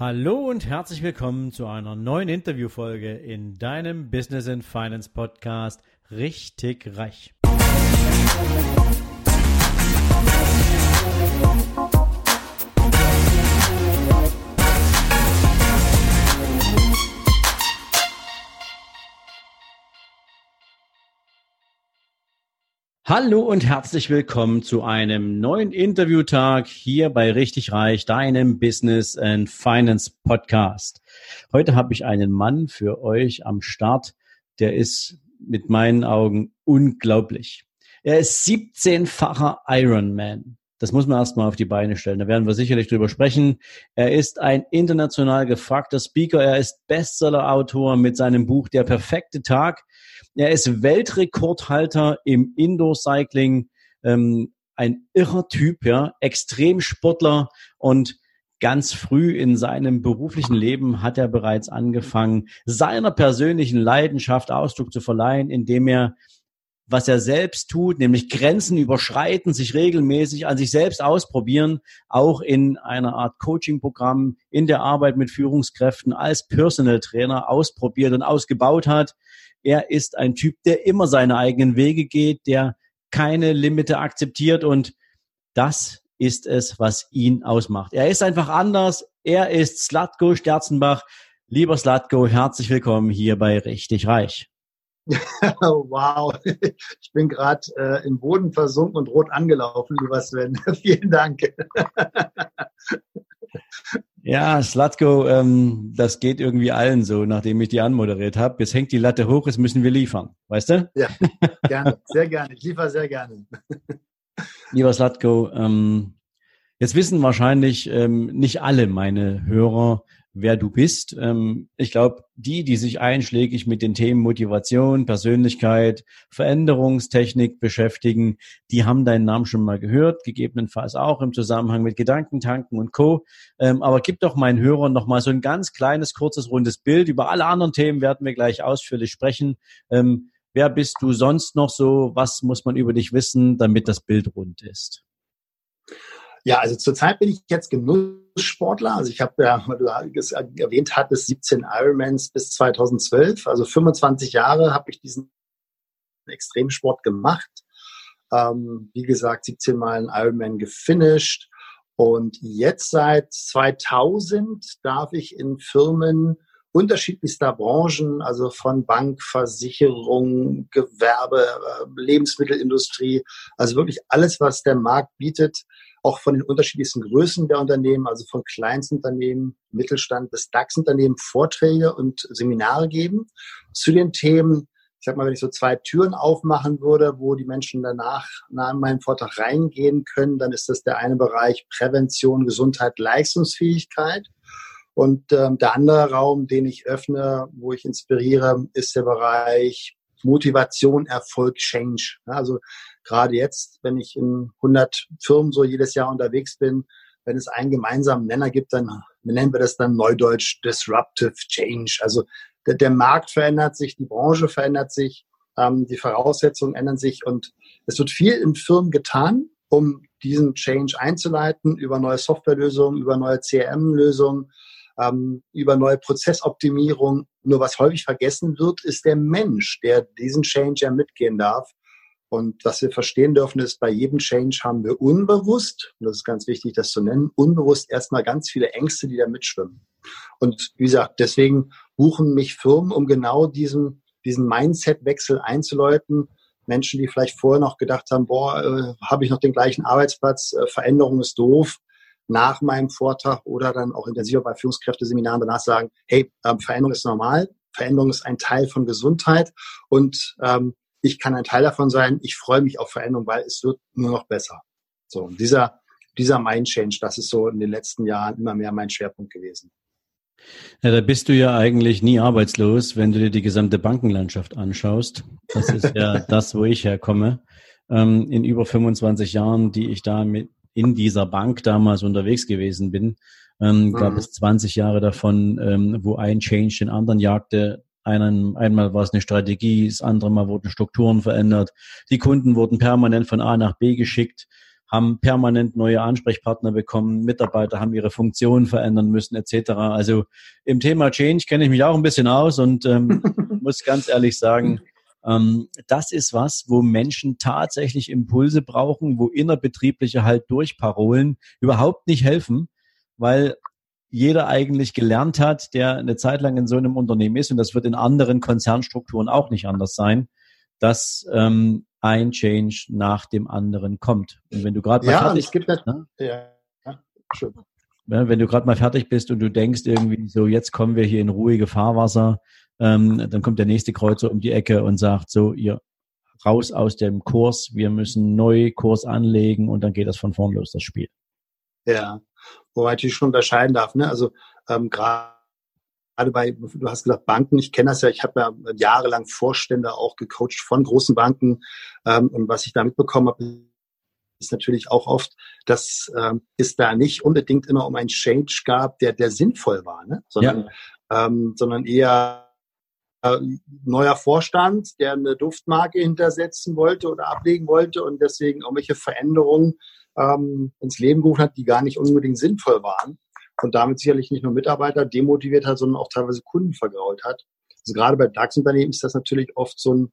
Hallo und herzlich willkommen zu einer neuen Interviewfolge in deinem Business and Finance Podcast Richtig Reich. Hallo und herzlich willkommen zu einem neuen Interviewtag hier bei Richtig Reich, deinem Business and Finance Podcast. Heute habe ich einen Mann für euch am Start, der ist mit meinen Augen unglaublich. Er ist 17-facher Ironman. Das muss man erstmal auf die Beine stellen. Da werden wir sicherlich drüber sprechen. Er ist ein international gefragter Speaker. Er ist Bestseller-Autor mit seinem Buch Der perfekte Tag er ist Weltrekordhalter im Indoor-Cycling, ähm, ein irrer Typ, ja, Extremsportler und ganz früh in seinem beruflichen Leben hat er bereits angefangen, seiner persönlichen Leidenschaft Ausdruck zu verleihen, indem er was er selbst tut, nämlich Grenzen überschreiten, sich regelmäßig an sich selbst ausprobieren, auch in einer Art Coaching-Programm, in der Arbeit mit Führungskräften als Personal Trainer ausprobiert und ausgebaut hat. Er ist ein Typ, der immer seine eigenen Wege geht, der keine Limite akzeptiert und das ist es, was ihn ausmacht. Er ist einfach anders. Er ist Slatko Sterzenbach. Lieber Slatko, herzlich willkommen hier bei Richtig Reich. wow, ich bin gerade äh, im Boden versunken und rot angelaufen, lieber Sven. Vielen Dank. Ja, Slatko, ähm, das geht irgendwie allen so, nachdem ich die anmoderiert habe. Jetzt hängt die Latte hoch, jetzt müssen wir liefern. Weißt du? Ja, gerne, sehr gerne. Ich liefere sehr gerne. Lieber Slatko, ähm, jetzt wissen wahrscheinlich ähm, nicht alle meine Hörer, wer du bist. Ähm, ich glaube, die, die sich einschlägig mit den Themen Motivation, Persönlichkeit, Veränderungstechnik beschäftigen, die haben deinen Namen schon mal gehört, gegebenenfalls auch im Zusammenhang mit Gedankentanken und Co. Ähm, aber gib doch meinen Hörern noch mal so ein ganz kleines, kurzes, rundes Bild. Über alle anderen Themen werden wir gleich ausführlich sprechen. Ähm, wer bist du sonst noch so? Was muss man über dich wissen, damit das Bild rund ist? Ja, also zurzeit bin ich jetzt Genusssportler. Also ich habe ja, weil du es erwähnt hattest, 17 Ironmans bis 2012. Also 25 Jahre habe ich diesen Extremsport gemacht. Ähm, wie gesagt, 17 Mal einen Ironman gefinisht. Und jetzt seit 2000 darf ich in Firmen unterschiedlichster Branchen, also von Bank, Versicherung, Gewerbe, äh, Lebensmittelindustrie, also wirklich alles, was der Markt bietet, auch von den unterschiedlichsten Größen der Unternehmen, also von Kleinstunternehmen, Mittelstand bis DAX-Unternehmen Vorträge und Seminare geben zu den Themen. Ich sag mal, wenn ich so zwei Türen aufmachen würde, wo die Menschen danach nach meinem Vortrag reingehen können, dann ist das der eine Bereich Prävention, Gesundheit, Leistungsfähigkeit. Und ähm, der andere Raum, den ich öffne, wo ich inspiriere, ist der Bereich Motivation, Erfolg, Change. Also gerade jetzt, wenn ich in 100 Firmen so jedes Jahr unterwegs bin, wenn es einen gemeinsamen Nenner gibt, dann nennen wir das dann neudeutsch Disruptive Change. Also der, der Markt verändert sich, die Branche verändert sich, ähm, die Voraussetzungen ändern sich und es wird viel in Firmen getan, um diesen Change einzuleiten über neue Softwarelösungen, über neue CRM-Lösungen, ähm, über neue Prozessoptimierung. Nur was häufig vergessen wird, ist der Mensch, der diesen Change ja mitgehen darf. Und was wir verstehen dürfen, ist, bei jedem Change haben wir unbewusst, und das ist ganz wichtig, das zu nennen, unbewusst erstmal ganz viele Ängste, die da mitschwimmen. Und wie gesagt, deswegen buchen mich Firmen, um genau diesen, diesen Mindset-Wechsel einzuläuten. Menschen, die vielleicht vorher noch gedacht haben, boah, äh, habe ich noch den gleichen Arbeitsplatz, äh, Veränderung ist doof, nach meinem Vortrag oder dann auch intensiver bei Führungskräfteseminaren danach sagen, hey, ähm, Veränderung ist normal, Veränderung ist ein Teil von Gesundheit und ähm, ich kann ein Teil davon sein. Ich freue mich auf Veränderung, weil es wird nur noch besser. So, und dieser, dieser Mind Change, das ist so in den letzten Jahren immer mehr mein Schwerpunkt gewesen. Ja, da bist du ja eigentlich nie arbeitslos, wenn du dir die gesamte Bankenlandschaft anschaust. Das ist ja das, wo ich herkomme. Ähm, in über 25 Jahren, die ich da mit in dieser Bank damals unterwegs gewesen bin, ähm, gab mhm. es 20 Jahre davon, ähm, wo ein Change den anderen jagte. Einen, einmal war es eine Strategie, das andere Mal wurden Strukturen verändert. Die Kunden wurden permanent von A nach B geschickt. haben permanent neue Ansprechpartner bekommen, Mitarbeiter haben ihre Funktionen verändern müssen, etc. Also im Thema Change kenne ich mich auch ein bisschen aus und ähm, muss ganz ehrlich sagen, ähm, das ist was, wo Menschen tatsächlich Impulse brauchen, wo innerbetriebliche halt durch Parolen überhaupt nicht helfen, weil jeder eigentlich gelernt hat, der eine Zeit lang in so einem Unternehmen ist, und das wird in anderen Konzernstrukturen auch nicht anders sein, dass ähm, ein Change nach dem anderen kommt. Und wenn du gerade mal ja, fertig, gibt ne? ja, ja, wenn du gerade mal fertig bist und du denkst irgendwie so, jetzt kommen wir hier in ruhige Fahrwasser, ähm, dann kommt der nächste Kreuzer um die Ecke und sagt so, ihr raus aus dem Kurs, wir müssen neu Kurs anlegen und dann geht das von vorn los, das Spiel. Ja, wo man natürlich schon unterscheiden darf. Ne? Also ähm, gerade bei, du hast gesagt Banken, ich kenne das ja, ich habe ja jahrelang Vorstände auch gecoacht von großen Banken ähm, und was ich da mitbekommen habe, ist natürlich auch oft, dass ähm, es da nicht unbedingt immer um einen Change gab, der, der sinnvoll war, ne? sondern, ja. ähm, sondern eher neuer Vorstand, der eine Duftmarke hintersetzen wollte oder ablegen wollte und deswegen irgendwelche Veränderungen ähm, ins Leben gerufen hat, die gar nicht unbedingt sinnvoll waren und damit sicherlich nicht nur Mitarbeiter demotiviert hat, sondern auch teilweise Kunden vergrault hat. Also gerade bei DAX-Unternehmen ist das natürlich oft so ein,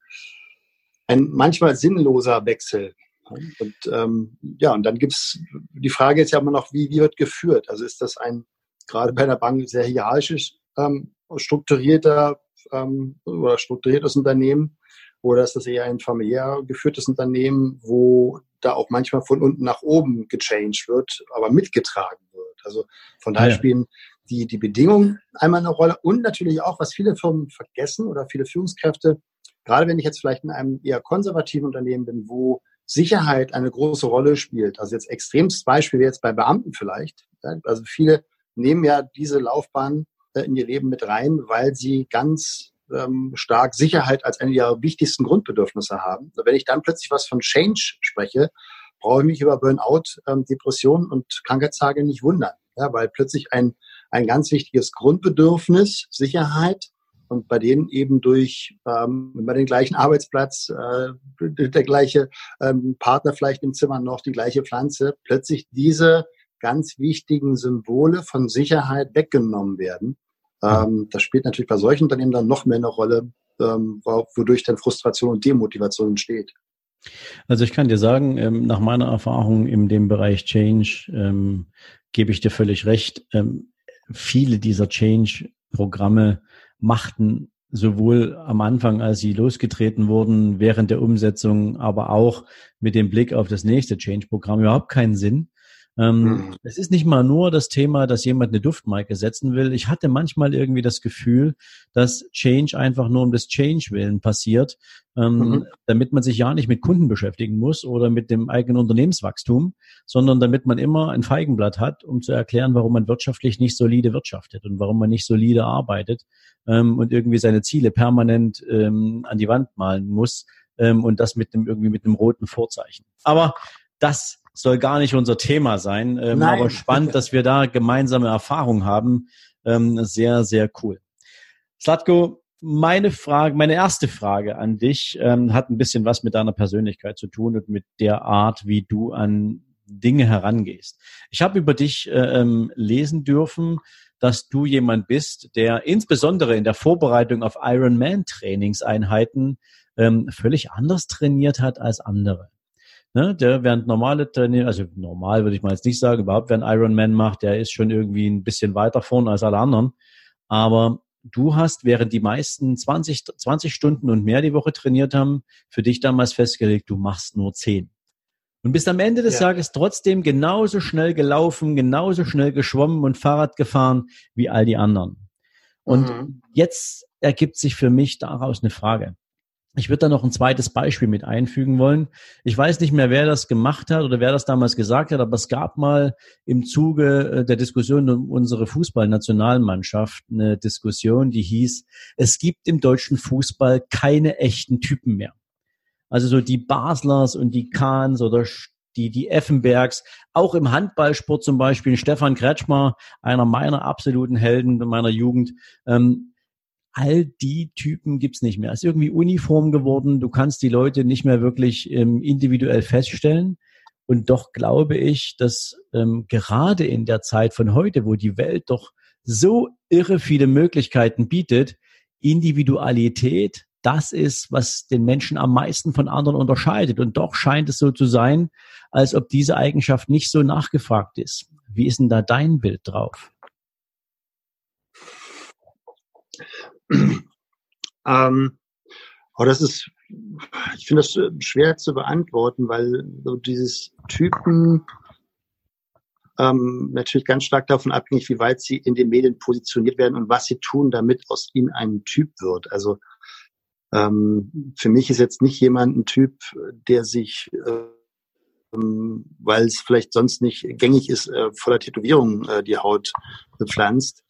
ein manchmal sinnloser Wechsel. Und ähm, ja, und dann gibt's die Frage ist ja immer noch, wie, wie wird geführt? Also ist das ein gerade bei einer Bank sehr hierarchisch ähm, strukturierter ähm, oder strukturiertes Unternehmen oder ist das eher ein familiär geführtes Unternehmen, wo da auch manchmal von unten nach oben gechanged wird, aber mitgetragen wird. Also von daher ja. spielen die, die Bedingungen einmal eine Rolle und natürlich auch, was viele Firmen vergessen oder viele Führungskräfte, gerade wenn ich jetzt vielleicht in einem eher konservativen Unternehmen bin, wo Sicherheit eine große Rolle spielt. Also jetzt extremstes Beispiel jetzt bei Beamten vielleicht. Also viele nehmen ja diese Laufbahn in ihr Leben mit rein, weil sie ganz ähm, stark Sicherheit als eine ihrer wichtigsten Grundbedürfnisse haben. Wenn ich dann plötzlich was von Change spreche, brauche ich mich über Burnout, ähm, Depressionen und Krankheitstage nicht wundern, ja, weil plötzlich ein, ein ganz wichtiges Grundbedürfnis, Sicherheit, und bei denen eben durch ähm, über den gleichen Arbeitsplatz, äh, der gleiche ähm, Partner vielleicht im Zimmer noch, die gleiche Pflanze, plötzlich diese ganz wichtigen Symbole von Sicherheit weggenommen werden. Ähm, das spielt natürlich bei solchen Unternehmen dann noch mehr eine Rolle, ähm, wodurch dann Frustration und Demotivation entsteht. Also ich kann dir sagen, ähm, nach meiner Erfahrung in dem Bereich Change ähm, gebe ich dir völlig recht. Ähm, viele dieser Change-Programme machten sowohl am Anfang, als sie losgetreten wurden, während der Umsetzung, aber auch mit dem Blick auf das nächste Change-Programm überhaupt keinen Sinn. Ähm, mhm. Es ist nicht mal nur das Thema, dass jemand eine Duftmarke setzen will. Ich hatte manchmal irgendwie das Gefühl, dass Change einfach nur um des Change willen passiert, ähm, mhm. damit man sich ja nicht mit Kunden beschäftigen muss oder mit dem eigenen Unternehmenswachstum, sondern damit man immer ein Feigenblatt hat, um zu erklären, warum man wirtschaftlich nicht solide wirtschaftet und warum man nicht solide arbeitet ähm, und irgendwie seine Ziele permanent ähm, an die Wand malen muss ähm, und das mit dem irgendwie mit einem roten Vorzeichen. Aber das soll gar nicht unser Thema sein, ähm, aber spannend, dass wir da gemeinsame Erfahrungen haben. Ähm, sehr, sehr cool. Slatko, meine Frage, meine erste Frage an dich ähm, hat ein bisschen was mit deiner Persönlichkeit zu tun und mit der Art, wie du an Dinge herangehst. Ich habe über dich äh, ähm, lesen dürfen, dass du jemand bist, der insbesondere in der Vorbereitung auf Ironman-Trainingseinheiten ähm, völlig anders trainiert hat als andere. Ne, der während normale Trainieren, also normal würde ich mal jetzt nicht sagen, überhaupt wer einen Ironman macht, der ist schon irgendwie ein bisschen weiter vorne als alle anderen. Aber du hast, während die meisten 20, 20 Stunden und mehr die Woche trainiert haben, für dich damals festgelegt, du machst nur 10. Und bist am Ende des ja. Tages trotzdem genauso schnell gelaufen, genauso schnell geschwommen und Fahrrad gefahren wie all die anderen. Und mhm. jetzt ergibt sich für mich daraus eine Frage. Ich würde da noch ein zweites Beispiel mit einfügen wollen. Ich weiß nicht mehr, wer das gemacht hat oder wer das damals gesagt hat, aber es gab mal im Zuge äh, der Diskussion um unsere Fußballnationalmannschaft eine Diskussion, die hieß, es gibt im deutschen Fußball keine echten Typen mehr. Also so die Baslers und die Kahns oder die, die Effenbergs, auch im Handballsport zum Beispiel, Stefan Kretschmer, einer meiner absoluten Helden meiner Jugend, ähm, all die Typen gibt's nicht mehr. Es ist irgendwie uniform geworden. Du kannst die Leute nicht mehr wirklich ähm, individuell feststellen. Und doch glaube ich, dass ähm, gerade in der Zeit von heute, wo die Welt doch so irre viele Möglichkeiten bietet, Individualität das ist, was den Menschen am meisten von anderen unterscheidet. Und doch scheint es so zu sein, als ob diese Eigenschaft nicht so nachgefragt ist. Wie ist denn da dein Bild drauf? Ähm, oh, das ist, ich finde das schwer zu beantworten, weil so dieses Typen ähm, natürlich ganz stark davon abhängig, wie weit sie in den Medien positioniert werden und was sie tun, damit aus ihnen ein Typ wird. Also ähm, für mich ist jetzt nicht jemand ein Typ, der sich, ähm, weil es vielleicht sonst nicht gängig ist, äh, voller Tätowierungen äh, die Haut bepflanzt.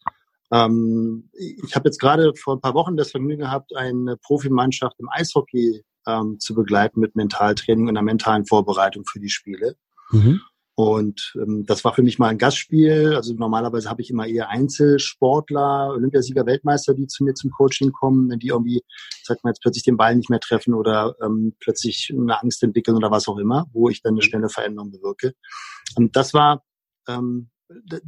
Ähm, ich habe jetzt gerade vor ein paar Wochen das Vergnügen gehabt, eine Profimannschaft im Eishockey ähm, zu begleiten mit Mentaltraining und einer mentalen Vorbereitung für die Spiele. Mhm. Und ähm, das war für mich mal ein Gastspiel. Also normalerweise habe ich immer eher Einzelsportler, Olympiasieger, Weltmeister, die zu mir zum Coaching kommen, wenn die irgendwie, sag mal, jetzt plötzlich den Ball nicht mehr treffen oder ähm, plötzlich eine Angst entwickeln oder was auch immer, wo ich dann eine schnelle Veränderung bewirke. Und das war ähm,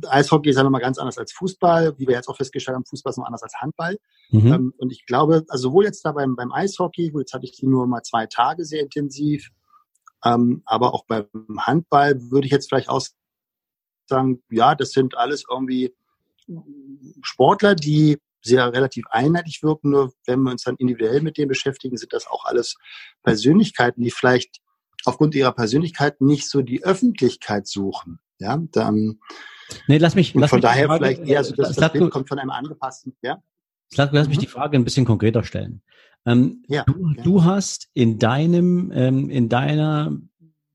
Eishockey ist ja nochmal ganz anders als Fußball, wie wir jetzt auch festgestellt haben, Fußball ist noch anders als Handball. Mhm. Ähm, und ich glaube, also sowohl jetzt da beim, beim Eishockey, wo jetzt hatte ich die nur mal zwei Tage sehr intensiv, ähm, aber auch beim Handball würde ich jetzt vielleicht auch sagen, ja, das sind alles irgendwie Sportler, die sehr relativ einheitlich wirken. Nur wenn wir uns dann individuell mit denen beschäftigen, sind das auch alles Persönlichkeiten, die vielleicht aufgrund ihrer Persönlichkeit nicht so die Öffentlichkeit suchen. Ja, dann, nee, lass mich, lass von mich daher Frage, vielleicht eher so, dass das Bild kommt von einem angepassten, ja. Lass, lass mich mhm. die Frage ein bisschen konkreter stellen. Ähm, ja, du, ja. du, hast in deinem, ähm, in deiner, nennen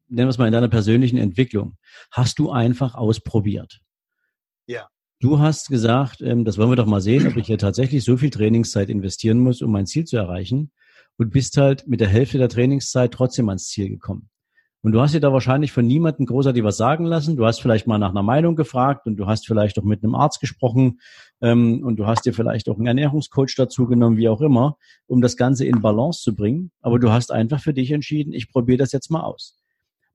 wir es mal, in deiner persönlichen Entwicklung, hast du einfach ausprobiert. Ja. Du hast gesagt, ähm, das wollen wir doch mal sehen, ob ich hier tatsächlich so viel Trainingszeit investieren muss, um mein Ziel zu erreichen. Und bist halt mit der Hälfte der Trainingszeit trotzdem ans Ziel gekommen. Und du hast dir da wahrscheinlich von niemandem großartig was sagen lassen. Du hast vielleicht mal nach einer Meinung gefragt und du hast vielleicht auch mit einem Arzt gesprochen ähm, und du hast dir vielleicht auch einen Ernährungscoach dazu genommen, wie auch immer, um das Ganze in Balance zu bringen. Aber du hast einfach für dich entschieden, ich probiere das jetzt mal aus.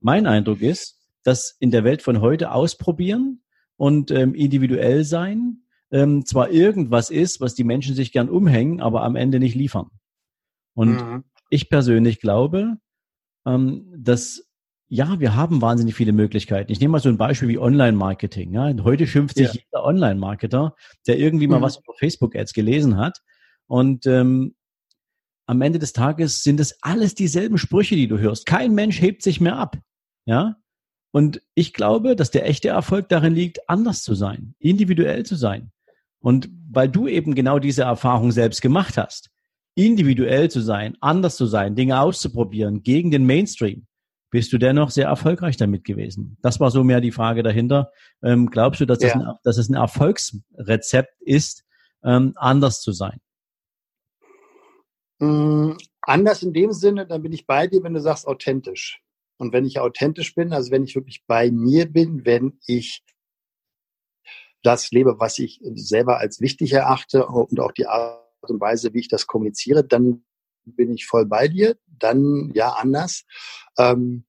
Mein Eindruck ist, dass in der Welt von heute ausprobieren und ähm, individuell sein ähm, zwar irgendwas ist, was die Menschen sich gern umhängen, aber am Ende nicht liefern. Und mhm. ich persönlich glaube, ähm, dass ja, wir haben wahnsinnig viele Möglichkeiten. Ich nehme mal so ein Beispiel wie Online-Marketing. Ja. Heute schimpft sich ja. jeder Online-Marketer, der irgendwie mal mhm. was über Facebook-Ads gelesen hat. Und ähm, am Ende des Tages sind es alles dieselben Sprüche, die du hörst. Kein Mensch hebt sich mehr ab. Ja. Und ich glaube, dass der echte Erfolg darin liegt, anders zu sein, individuell zu sein. Und weil du eben genau diese Erfahrung selbst gemacht hast, individuell zu sein, anders zu sein, Dinge auszuprobieren gegen den Mainstream, bist du dennoch sehr erfolgreich damit gewesen. Das war so mehr die Frage dahinter. Ähm, glaubst du, dass, ja. das ein, dass es ein Erfolgsrezept ist, ähm, anders zu sein? Mm, anders in dem Sinne, dann bin ich bei dir, wenn du sagst authentisch. Und wenn ich authentisch bin, also wenn ich wirklich bei mir bin, wenn ich das lebe, was ich selber als wichtig erachte und auch die Art und Weise, wie ich das kommuniziere, dann bin ich voll bei dir. Dann ja anders. Ähm,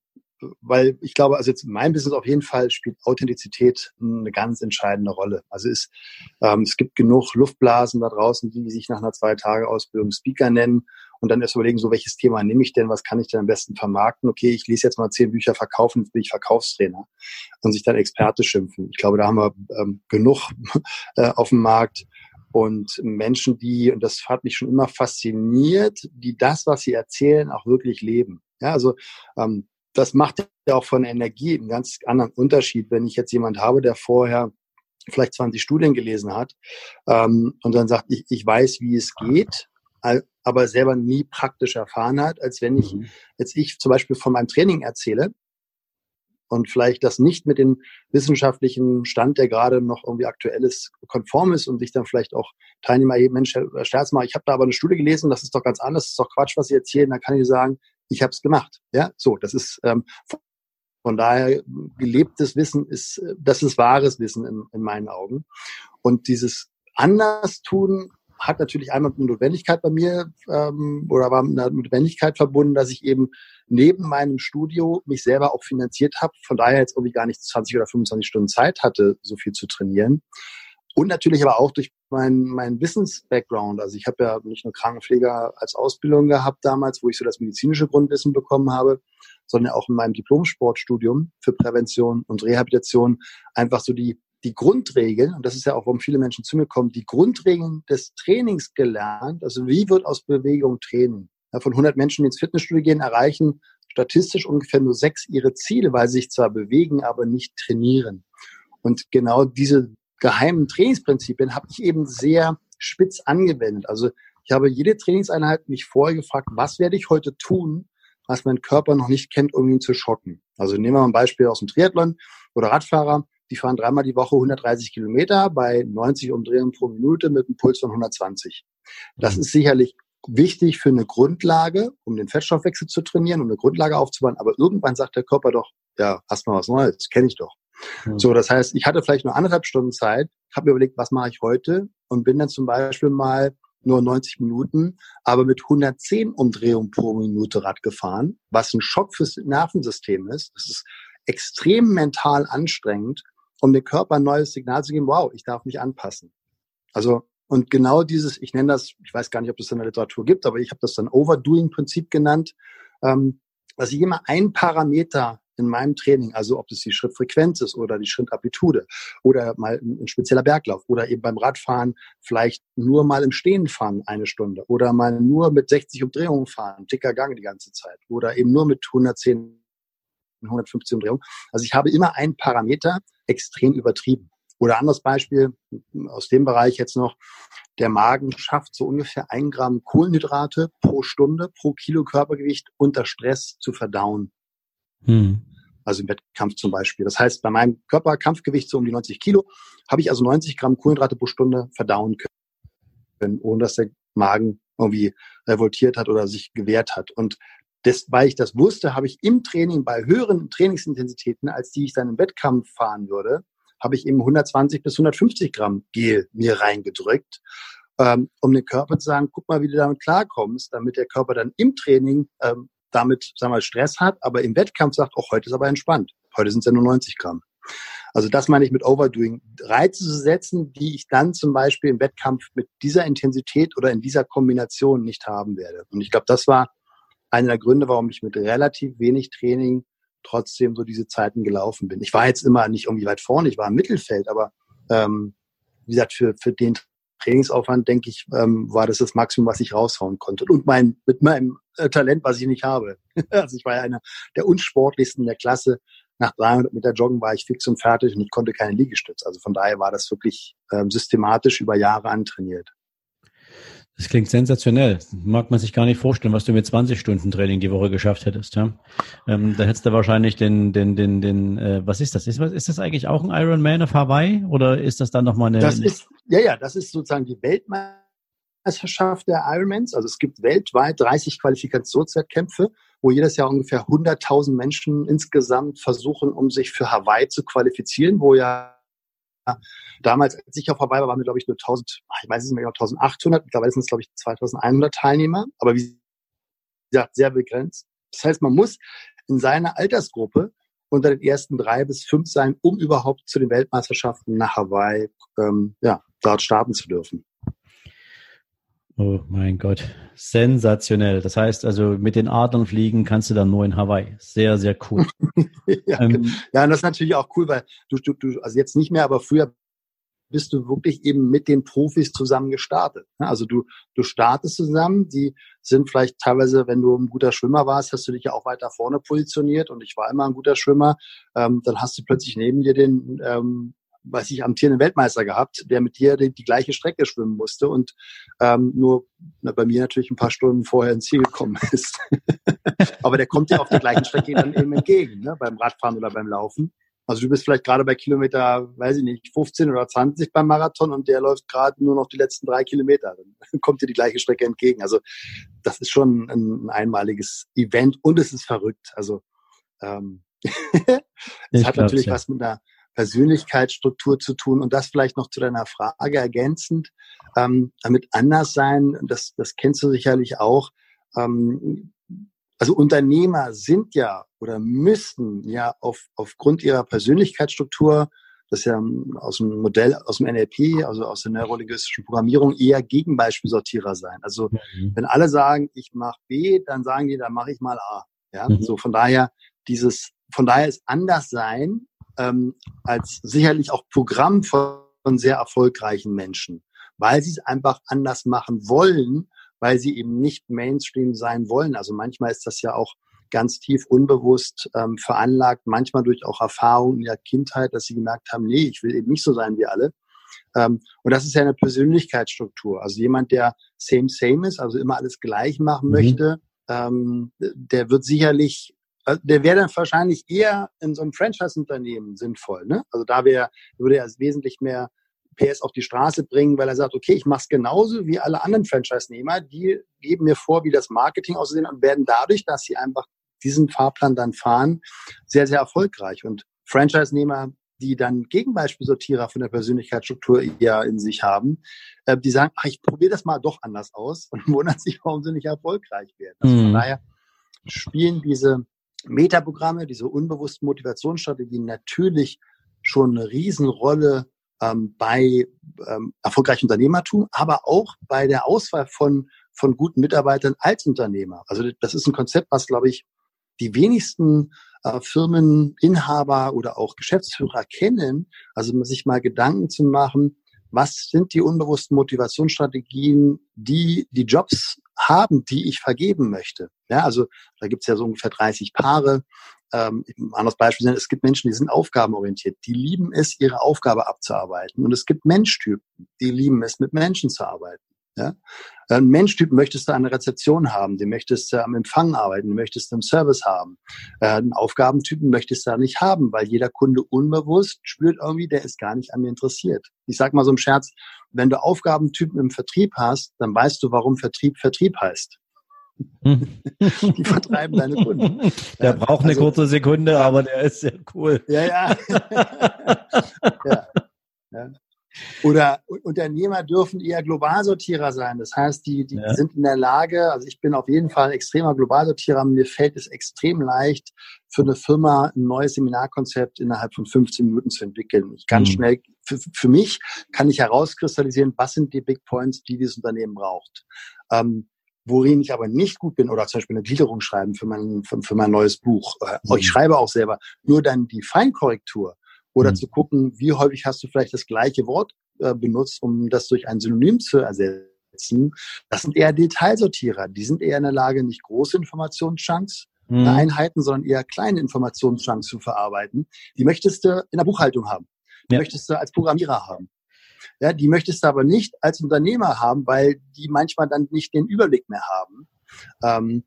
weil ich glaube, also jetzt in meinem Business auf jeden Fall spielt Authentizität eine ganz entscheidende Rolle. Also ist, ähm, es gibt genug Luftblasen da draußen, die sich nach einer zwei Tage Ausbildung Speaker nennen und dann erst überlegen, so welches Thema nehme ich denn, was kann ich denn am besten vermarkten? Okay, ich lese jetzt mal zehn Bücher verkaufen, jetzt bin ich Verkaufstrainer und sich dann Experte schimpfen. Ich glaube, da haben wir ähm, genug äh, auf dem Markt, und Menschen, die, und das hat mich schon immer fasziniert, die das, was sie erzählen, auch wirklich leben. Ja, also ähm, das macht ja auch von Energie einen ganz anderen Unterschied, wenn ich jetzt jemand habe, der vorher vielleicht 20 Studien gelesen hat ähm, und dann sagt, ich, ich weiß, wie es geht, aber selber nie praktisch erfahren hat, als wenn ich mhm. jetzt ich zum Beispiel von meinem Training erzähle und vielleicht das nicht mit dem wissenschaftlichen Stand, der gerade noch irgendwie aktuell ist, konform ist und sich dann vielleicht auch Teilnehmer Mensch, Sterz mal, ich habe da aber eine Studie gelesen, das ist doch ganz anders, das ist doch Quatsch, was Sie erzählen, dann kann ich sagen, ich habe es gemacht. Ja, so, das ist ähm, von daher gelebtes Wissen ist, das ist wahres Wissen in, in meinen Augen. Und dieses Anders tun hat natürlich einmal eine Notwendigkeit bei mir ähm, oder war mit einer Notwendigkeit verbunden, dass ich eben neben meinem Studio mich selber auch finanziert habe. Von daher jetzt irgendwie gar nicht 20 oder 25 Stunden Zeit hatte, so viel zu trainieren. Und natürlich aber auch durch meinen mein Wissens-Background. Also ich habe ja nicht nur Krankenpfleger als Ausbildung gehabt damals, wo ich so das medizinische Grundwissen bekommen habe, sondern auch in meinem Diplom-Sportstudium für Prävention und Rehabilitation einfach so die die Grundregeln, und das ist ja auch, warum viele Menschen zu mir kommen, die Grundregeln des Trainings gelernt. Also wie wird aus Bewegung Training? Ja, von 100 Menschen, die ins Fitnessstudio gehen, erreichen statistisch ungefähr nur sechs ihre Ziele, weil sie sich zwar bewegen, aber nicht trainieren. Und genau diese geheimen Trainingsprinzipien habe ich eben sehr spitz angewendet. Also ich habe jede Trainingseinheit mich vorher gefragt, was werde ich heute tun, was mein Körper noch nicht kennt, um ihn zu schocken. Also nehmen wir mal ein Beispiel aus dem Triathlon oder Radfahrer. Die fahren dreimal die Woche 130 Kilometer bei 90 Umdrehungen pro Minute mit einem Puls von 120. Das mhm. ist sicherlich wichtig für eine Grundlage, um den Fettstoffwechsel zu trainieren, um eine Grundlage aufzubauen. Aber irgendwann sagt der Körper doch, ja, hast mal was Neues, kenne ich doch. Mhm. So, das heißt, ich hatte vielleicht nur anderthalb Stunden Zeit, habe mir überlegt, was mache ich heute und bin dann zum Beispiel mal nur 90 Minuten, aber mit 110 Umdrehungen pro Minute Rad gefahren, was ein Schock fürs Nervensystem ist. Das ist extrem mental anstrengend um dem Körper ein neues Signal zu geben, wow, ich darf mich anpassen. Also, und genau dieses, ich nenne das, ich weiß gar nicht, ob das in der Literatur gibt, aber ich habe das dann Overdoing-Prinzip genannt, ähm, dass ich immer ein Parameter in meinem Training, also ob das die Schrittfrequenz ist oder die Schrittamplitude oder mal ein, spezieller Berglauf oder eben beim Radfahren vielleicht nur mal im Stehen fahren eine Stunde oder mal nur mit 60 Umdrehungen fahren, dicker Gang die ganze Zeit oder eben nur mit 110 115 Umdrehungen. Also ich habe immer einen Parameter extrem übertrieben. Oder anderes Beispiel aus dem Bereich jetzt noch, der Magen schafft so ungefähr ein Gramm Kohlenhydrate pro Stunde, pro Kilo Körpergewicht unter Stress zu verdauen. Hm. Also im Wettkampf zum Beispiel. Das heißt, bei meinem Körperkampfgewicht so um die 90 Kilo habe ich also 90 Gramm Kohlenhydrate pro Stunde verdauen können, ohne dass der Magen irgendwie revoltiert hat oder sich gewehrt hat. Und das, weil ich das wusste, habe ich im Training bei höheren Trainingsintensitäten, als die ich dann im Wettkampf fahren würde, habe ich eben 120 bis 150 Gramm Gel mir reingedrückt, ähm, um den Körper zu sagen, guck mal, wie du damit klarkommst, damit der Körper dann im Training ähm, damit, sagen wir, Stress hat, aber im Wettkampf sagt, auch heute ist aber entspannt. Heute sind es ja nur 90 Gramm. Also das meine ich mit Overdoing. Reize zu setzen, die ich dann zum Beispiel im Wettkampf mit dieser Intensität oder in dieser Kombination nicht haben werde. Und ich glaube, das war einer der Gründe, warum ich mit relativ wenig Training trotzdem so diese Zeiten gelaufen bin. Ich war jetzt immer nicht irgendwie weit vorne, ich war im Mittelfeld, aber ähm, wie gesagt, für, für den Trainingsaufwand, denke ich, ähm, war das das Maximum, was ich raushauen konnte. Und mein, mit meinem äh, Talent, was ich nicht habe. also ich war ja einer der unsportlichsten der Klasse. Nach 300 Meter Joggen war ich fix und fertig und ich konnte keine Liegestütze. Also von daher war das wirklich ähm, systematisch über Jahre antrainiert. Das klingt sensationell. Mag man sich gar nicht vorstellen, was du mit 20 Stunden Training die Woche geschafft hättest. Ja? Ähm, da hättest du wahrscheinlich den, den, den, den, äh, was ist das? Ist, ist das eigentlich auch ein Ironman auf Hawaii oder ist das dann nochmal eine? Das ist, ja, ja, das ist sozusagen die Weltmeisterschaft der Ironmans. Also es gibt weltweit 30 Qualifikationswettkämpfe, wo jedes Jahr ungefähr 100.000 Menschen insgesamt versuchen, um sich für Hawaii zu qualifizieren, wo ja Damals, als ich auf Hawaii war, waren wir, glaube ich, nur 1000, ich weiß nicht mehr, 1800. Mittlerweile sind es, glaube ich, 2100 Teilnehmer. Aber wie gesagt, sehr begrenzt. Das heißt, man muss in seiner Altersgruppe unter den ersten drei bis fünf sein, um überhaupt zu den Weltmeisterschaften nach Hawaii, ähm, ja, dort starten zu dürfen. Oh mein Gott, sensationell. Das heißt also, mit den Adlern fliegen kannst du dann nur in Hawaii. Sehr, sehr cool. ja, ähm, ja, und das ist natürlich auch cool, weil du, du, du, also jetzt nicht mehr, aber früher bist du wirklich eben mit den Profis zusammen gestartet. Also du, du startest zusammen, die sind vielleicht teilweise, wenn du ein guter Schwimmer warst, hast du dich ja auch weiter vorne positioniert und ich war immer ein guter Schwimmer, ähm, dann hast du plötzlich neben dir den ähm, weiß ich, amtierenden Weltmeister gehabt, der mit dir die, die gleiche Strecke schwimmen musste und ähm, nur na, bei mir natürlich ein paar Stunden vorher ins Ziel gekommen ist. Aber der kommt dir auf der gleichen Strecke dann eben entgegen, ne, beim Radfahren oder beim Laufen. Also du bist vielleicht gerade bei Kilometer, weiß ich nicht, 15 oder 20 beim Marathon und der läuft gerade nur noch die letzten drei Kilometer. Dann kommt dir die gleiche Strecke entgegen. Also das ist schon ein, ein einmaliges Event und es ist verrückt. Also ähm, es hat natürlich ja. was mit einer Persönlichkeitsstruktur zu tun. Und das vielleicht noch zu deiner Frage ergänzend, ähm, damit anders sein, das, das kennst du sicherlich auch. Ähm, also Unternehmer sind ja oder müssten ja auf, aufgrund ihrer Persönlichkeitsstruktur das ist ja aus dem Modell, aus dem NLP, also aus der neurolinguistischen Programmierung, eher Gegenbeispielsortierer sein. Also mhm. wenn alle sagen, ich mache B, dann sagen die, dann mache ich mal A. Ja, mhm. so von daher dieses, von daher ist Anderssein ähm, als sicherlich auch Programm von sehr erfolgreichen Menschen, weil sie es einfach anders machen wollen, weil sie eben nicht Mainstream sein wollen. Also manchmal ist das ja auch ganz tief unbewusst ähm, veranlagt, manchmal durch auch Erfahrungen in der Kindheit, dass sie gemerkt haben, nee, ich will eben nicht so sein wie alle. Ähm, und das ist ja eine Persönlichkeitsstruktur. Also jemand, der same, same ist, also immer alles gleich machen mhm. möchte, ähm, der wird sicherlich, der wäre dann wahrscheinlich eher in so einem Franchise-Unternehmen sinnvoll. Ne? Also da wäre, würde er wesentlich mehr PS auf die Straße bringen, weil er sagt, okay, ich mache es genauso wie alle anderen Franchise-Nehmer, die geben mir vor, wie das Marketing aussehen und werden dadurch, dass sie einfach diesen Fahrplan dann fahren, sehr, sehr erfolgreich. Und Franchise-Nehmer, die dann Gegenbeispielsortierer von der Persönlichkeitsstruktur eher in sich haben, äh, die sagen, ach, ich probiere das mal doch anders aus und wundern sich, warum sie nicht erfolgreich werden. Also von mhm. daher spielen diese Metaprogramme, diese unbewussten Motivationsstrategien natürlich schon eine Riesenrolle ähm, bei ähm, erfolgreichem Unternehmertum, aber auch bei der Auswahl von, von guten Mitarbeitern als Unternehmer. Also das ist ein Konzept, was, glaube ich, die wenigsten äh, Firmeninhaber oder auch Geschäftsführer kennen. Also sich mal Gedanken zu machen, was sind die unbewussten Motivationsstrategien, die die Jobs haben, die ich vergeben möchte. Ja, also da gibt's ja so ungefähr 30 Paare. Ähm, anderes Beispiel sind, es gibt Menschen, die sind aufgabenorientiert, die lieben es, ihre Aufgabe abzuarbeiten. Und es gibt Menschtypen, die lieben es, mit Menschen zu arbeiten. Ja? Ein Menschtyp möchtest du eine Rezeption haben, den möchtest du am Empfang arbeiten, den möchtest du im Service haben. Äh, einen Aufgabentypen möchtest du da nicht haben, weil jeder Kunde unbewusst spürt irgendwie, der ist gar nicht an mir interessiert. Ich sag mal so im Scherz, wenn du Aufgabentypen im Vertrieb hast, dann weißt du, warum Vertrieb Vertrieb heißt. Die vertreiben deine Kunden. Der braucht eine also, kurze Sekunde, aber der ist sehr cool. Ja, ja. ja. ja. Oder Unternehmer dürfen eher Globalsortierer sein. Das heißt, die, die ja. sind in der Lage, also ich bin auf jeden Fall ein extremer Globalsortierer. Mir fällt es extrem leicht, für eine Firma ein neues Seminarkonzept innerhalb von 15 Minuten zu entwickeln. Ich kann mhm. schnell, für, für mich kann ich herauskristallisieren, was sind die Big Points, die dieses Unternehmen braucht. Ähm, worin ich aber nicht gut bin, oder zum Beispiel eine Gliederung schreiben für mein, für, für mein neues Buch. Äh, mhm. Ich schreibe auch selber. Nur dann die Feinkorrektur oder mhm. zu gucken, wie häufig hast du vielleicht das gleiche Wort äh, benutzt, um das durch ein Synonym zu ersetzen. Das sind eher Detailsortierer. Die sind eher in der Lage, nicht große Informationschunks mhm. Einheiten, sondern eher kleine Informationschunks zu verarbeiten. Die möchtest du in der Buchhaltung haben. Die ja. möchtest du als Programmierer haben. Ja, die möchtest du aber nicht als Unternehmer haben, weil die manchmal dann nicht den Überblick mehr haben. Ähm, äh,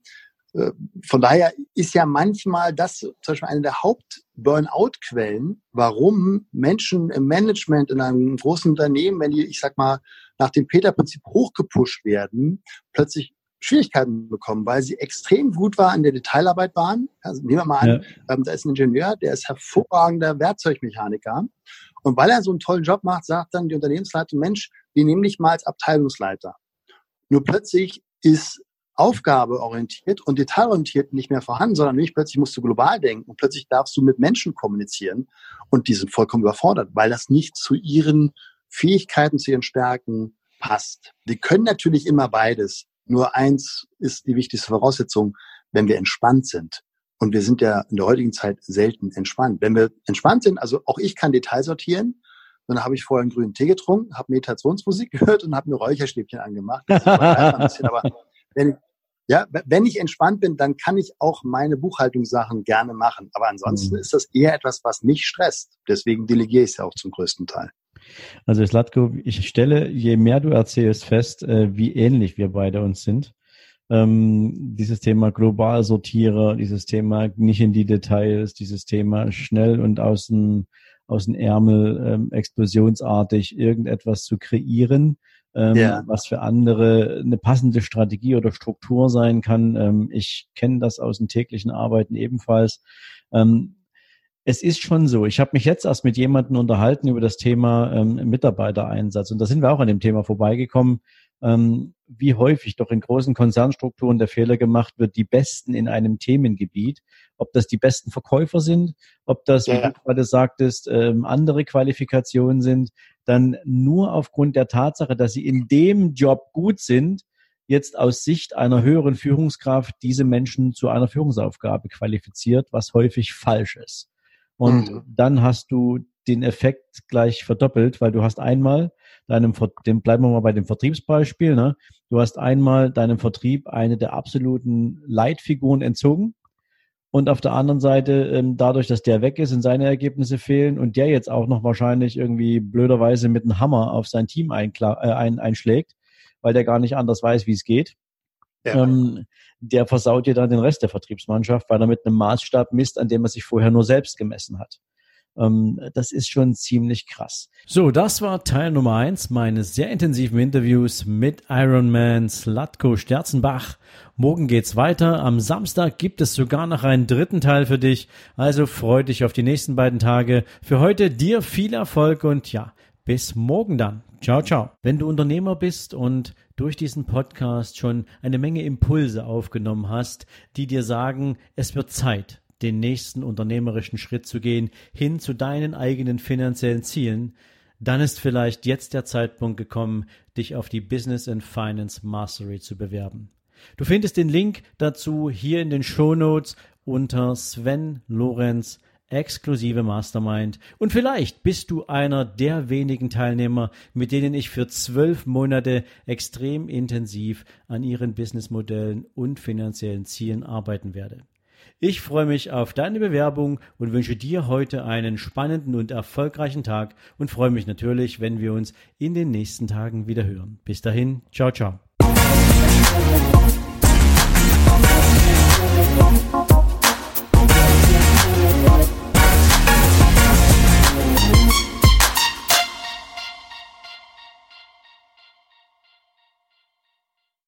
von daher ist ja manchmal das zum Beispiel eine der Haupt-Burnout-Quellen, warum Menschen im Management in einem großen Unternehmen, wenn die, ich sag mal, nach dem Peter-Prinzip hochgepusht werden, plötzlich Schwierigkeiten bekommen, weil sie extrem gut war in der Detailarbeit waren. Also nehmen wir mal an, ja. ähm, da ist ein Ingenieur, der ist hervorragender Werkzeugmechaniker. Und weil er so einen tollen Job macht, sagt dann die Unternehmensleitung, Mensch, wir nehmen dich mal als Abteilungsleiter. Nur plötzlich ist Aufgabe orientiert und detailorientiert nicht mehr vorhanden, sondern nicht plötzlich musst du global denken und plötzlich darfst du mit Menschen kommunizieren und die sind vollkommen überfordert, weil das nicht zu ihren Fähigkeiten, zu ihren Stärken passt. Wir können natürlich immer beides. Nur eins ist die wichtigste Voraussetzung, wenn wir entspannt sind. Und wir sind ja in der heutigen Zeit selten entspannt. Wenn wir entspannt sind, also auch ich kann Detail sortieren, dann habe ich vorher einen grünen Tee getrunken, habe Meditationsmusik gehört und habe mir Räucherstäbchen angemacht. Bisschen, aber wenn, ja, wenn ich entspannt bin, dann kann ich auch meine Buchhaltungssachen gerne machen. Aber ansonsten mhm. ist das eher etwas, was mich stresst. Deswegen delegiere ich es ja auch zum größten Teil. Also Slatko, ich stelle, je mehr du erzählst, fest, äh, wie ähnlich wir beide uns sind. Ähm, dieses Thema global Sortierer, dieses Thema nicht in die Details, dieses Thema schnell und aus dem, aus dem Ärmel ähm, explosionsartig irgendetwas zu kreieren ähm, ja. was für andere eine passende Strategie oder Struktur sein kann. Ähm, ich kenne das aus dem täglichen Arbeiten ebenfalls. Ähm, es ist schon so. Ich habe mich jetzt erst mit jemandem unterhalten über das Thema ähm, Mitarbeitereinsatz. Und da sind wir auch an dem Thema vorbeigekommen, ähm, wie häufig doch in großen Konzernstrukturen der Fehler gemacht wird, die Besten in einem Themengebiet, ob das die besten Verkäufer sind, ob das, ja. wie du gerade sagtest, ähm, andere Qualifikationen sind, dann nur aufgrund der Tatsache, dass sie in dem Job gut sind, jetzt aus Sicht einer höheren Führungskraft diese Menschen zu einer Führungsaufgabe qualifiziert, was häufig falsch ist. Und mhm. dann hast du den Effekt gleich verdoppelt, weil du hast einmal deinem, dem bleiben wir mal bei dem Vertriebsbeispiel, ne? Du hast einmal deinem Vertrieb eine der absoluten Leitfiguren entzogen. Und auf der anderen Seite, ähm, dadurch, dass der weg ist und seine Ergebnisse fehlen und der jetzt auch noch wahrscheinlich irgendwie blöderweise mit einem Hammer auf sein Team äh, ein, einschlägt, weil der gar nicht anders weiß, wie es geht, ja. ähm, der versaut dir dann den Rest der Vertriebsmannschaft, weil er mit einem Maßstab misst, an dem er sich vorher nur selbst gemessen hat. Ähm, das ist schon ziemlich krass. So, das war Teil Nummer eins meines sehr intensiven Interviews mit Ironman Slatko Sterzenbach. Morgen geht's weiter. Am Samstag gibt es sogar noch einen dritten Teil für dich. Also freu dich auf die nächsten beiden Tage. Für heute dir viel Erfolg und ja, bis morgen dann. Ciao, ciao. Wenn du Unternehmer bist und durch diesen Podcast schon eine Menge Impulse aufgenommen hast, die dir sagen, es wird Zeit, den nächsten unternehmerischen Schritt zu gehen, hin zu deinen eigenen finanziellen Zielen, dann ist vielleicht jetzt der Zeitpunkt gekommen, dich auf die Business and Finance Mastery zu bewerben. Du findest den Link dazu hier in den Show Notes unter Sven Lorenz exklusive Mastermind. Und vielleicht bist du einer der wenigen Teilnehmer, mit denen ich für zwölf Monate extrem intensiv an ihren Businessmodellen und finanziellen Zielen arbeiten werde. Ich freue mich auf deine Bewerbung und wünsche dir heute einen spannenden und erfolgreichen Tag und freue mich natürlich, wenn wir uns in den nächsten Tagen wieder hören. Bis dahin, ciao, ciao.